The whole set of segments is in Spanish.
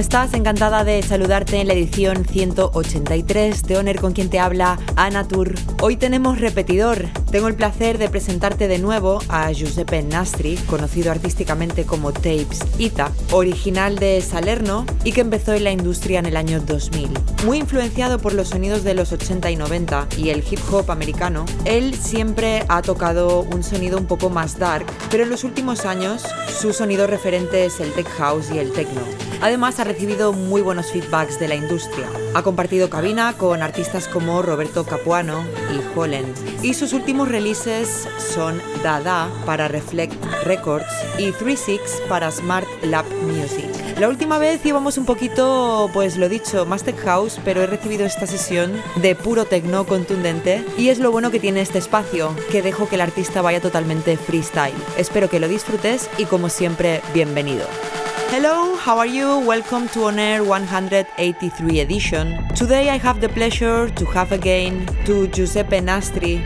Estás? Encantada de saludarte en la edición 183 de Honor con quien te habla Ana Tour. Hoy tenemos repetidor. Tengo el placer de presentarte de nuevo a Giuseppe Nastri, conocido artísticamente como Tapes Ita, original de Salerno y que empezó en la industria en el año 2000. Muy influenciado por los sonidos de los 80 y 90 y el hip hop americano, él siempre ha tocado un sonido un poco más dark, pero en los últimos años su sonido referente es el tech house y el techno. Además ha recibido muy buenos feedbacks de la industria. Ha compartido cabina con artistas como Roberto Capuano y Holland. Y sus últimos releases son Dada para Reflect Records y 36 para Smart Lab Music. La última vez íbamos un poquito, pues lo dicho, más tech house, pero he recibido esta sesión de puro techno contundente y es lo bueno que tiene este espacio, que dejo que el artista vaya totalmente freestyle. Espero que lo disfrutes y como siempre, bienvenido. Hello, how are you? Welcome to On Air 183 edition. Today I have the pleasure to have again to Giuseppe Nastri,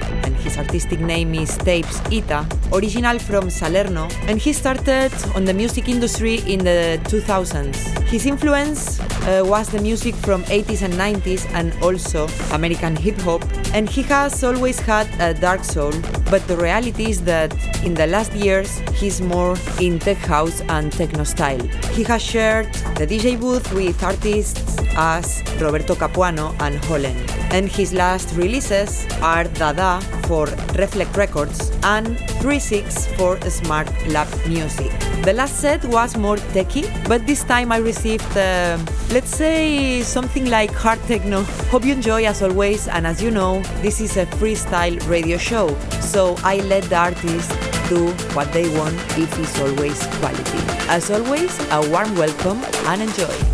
his artistic name is Tapes Ita, original from Salerno, and he started on the music industry in the 2000s. His influence uh, was the music from 80s and 90s and also American hip hop, and he has always had a dark soul, but the reality is that in the last years he's more in tech house and techno style. He has shared the DJ booth with artists as Roberto Capuano and Holland. And his last releases are Dada for Reflect Records and 36 for Smart Lab Music. The last set was more techy, but this time I received, uh, let's say, something like hard techno. Hope you enjoy as always, and as you know, this is a freestyle radio show, so I let the artist do what they want if it's always quality. As always, a warm welcome and enjoy.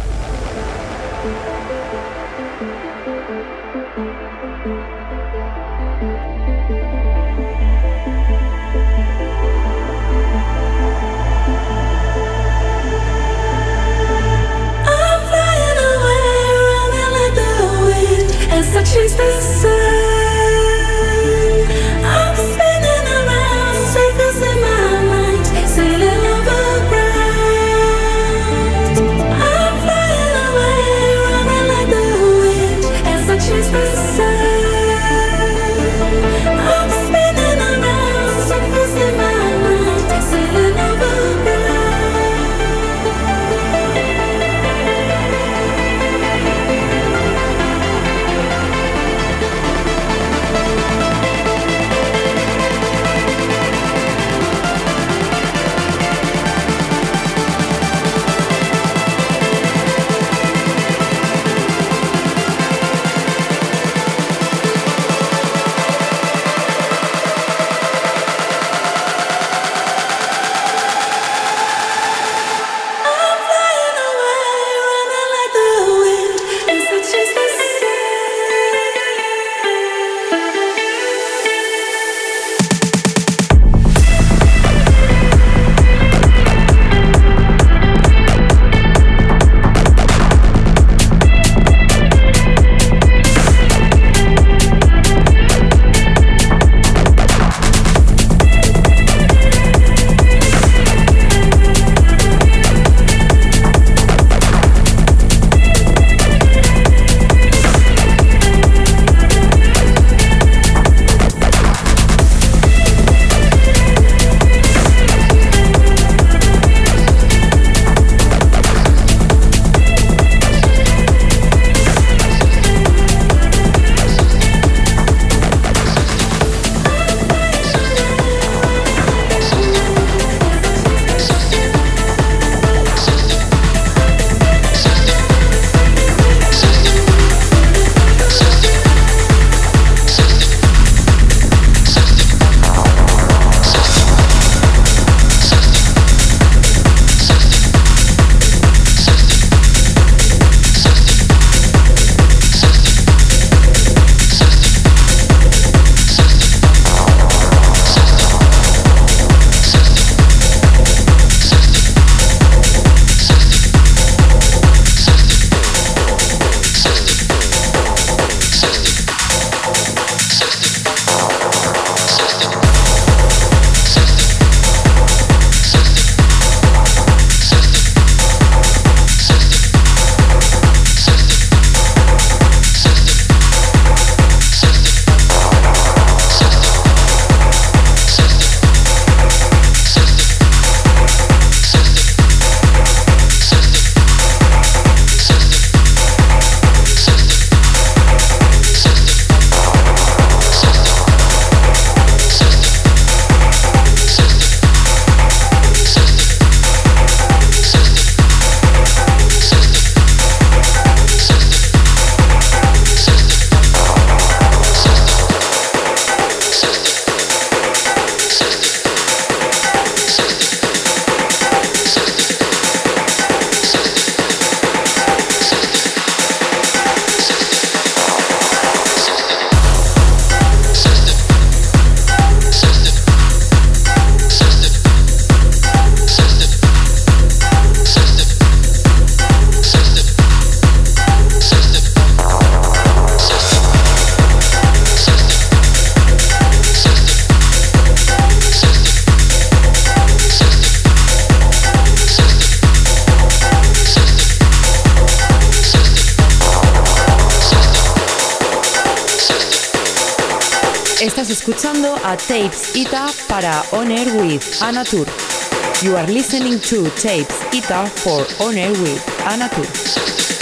Chase the sun. Tapes Ita para On Air with Anatur. You are listening to Tapes Ita for On Air with Anatur.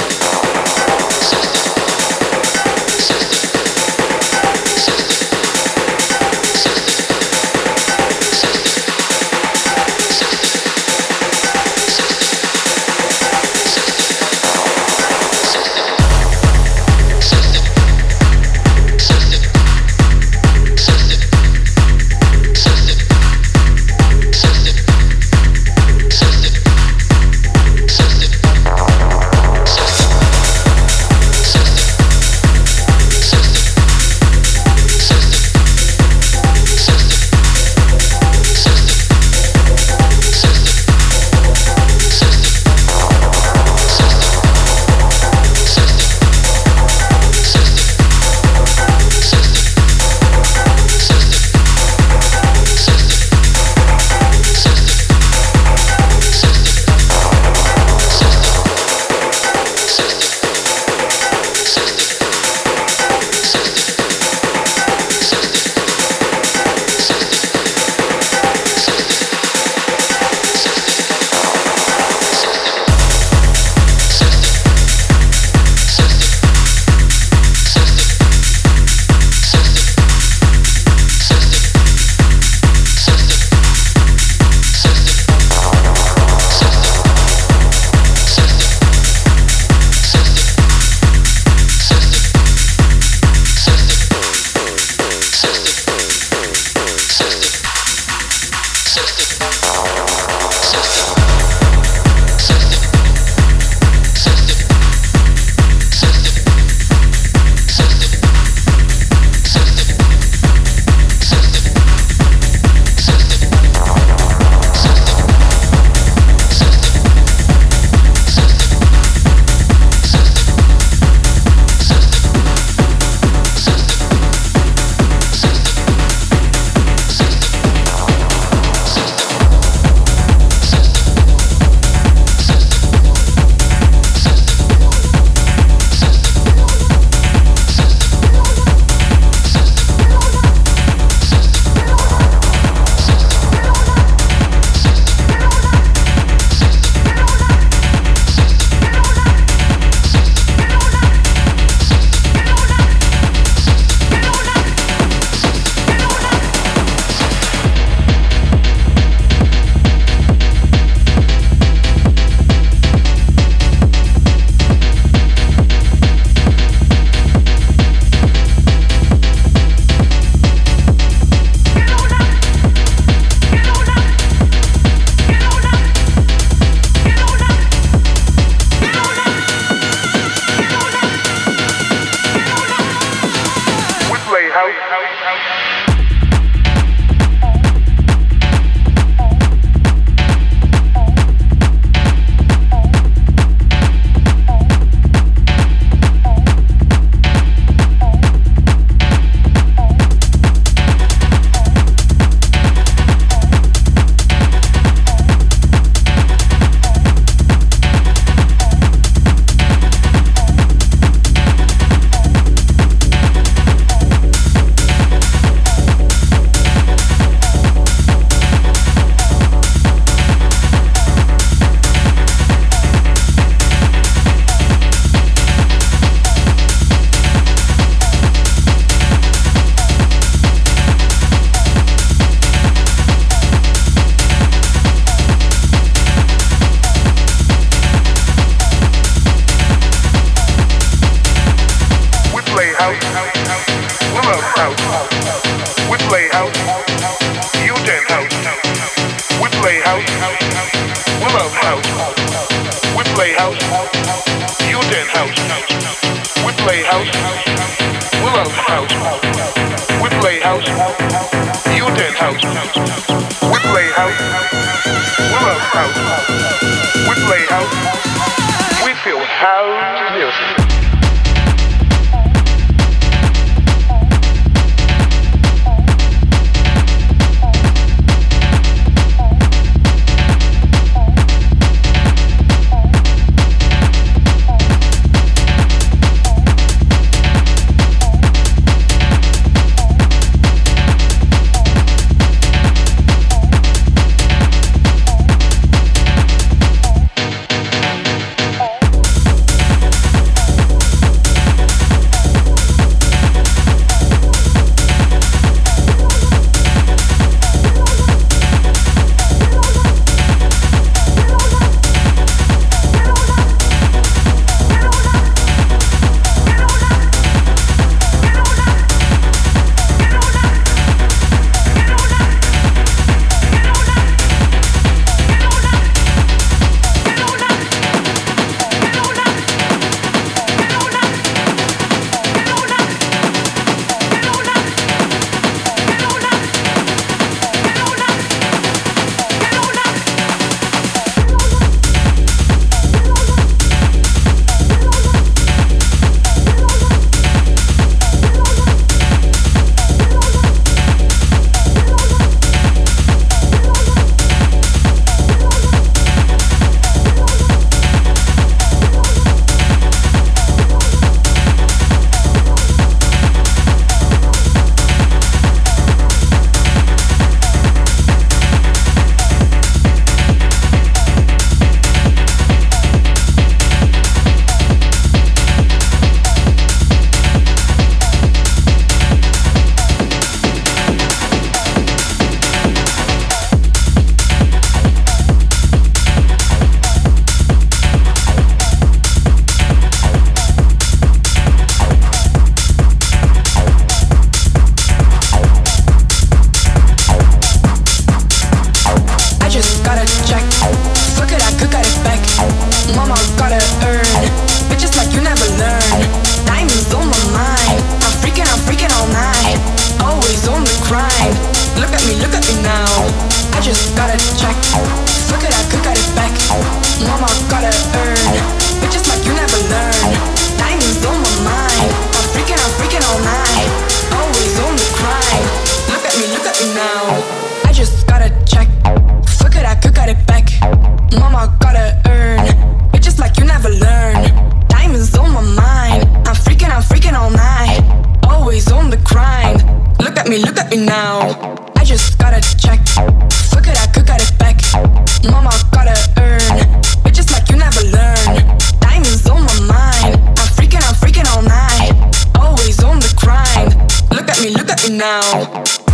happen now.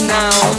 now.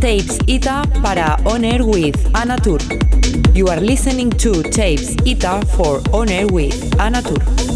Tapes Ita para On Air with Anna Tour. You are listening to Tapes Ita for On Air with Anna Tour.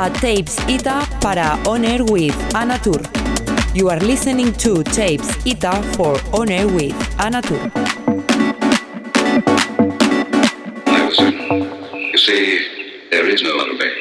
A Tapes Ita para On Air with Anatur. You are listening to Tapes Ita for On Air with Anatur. You see, there is no other way.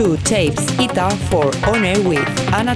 two tapes guitar for On Air with Anna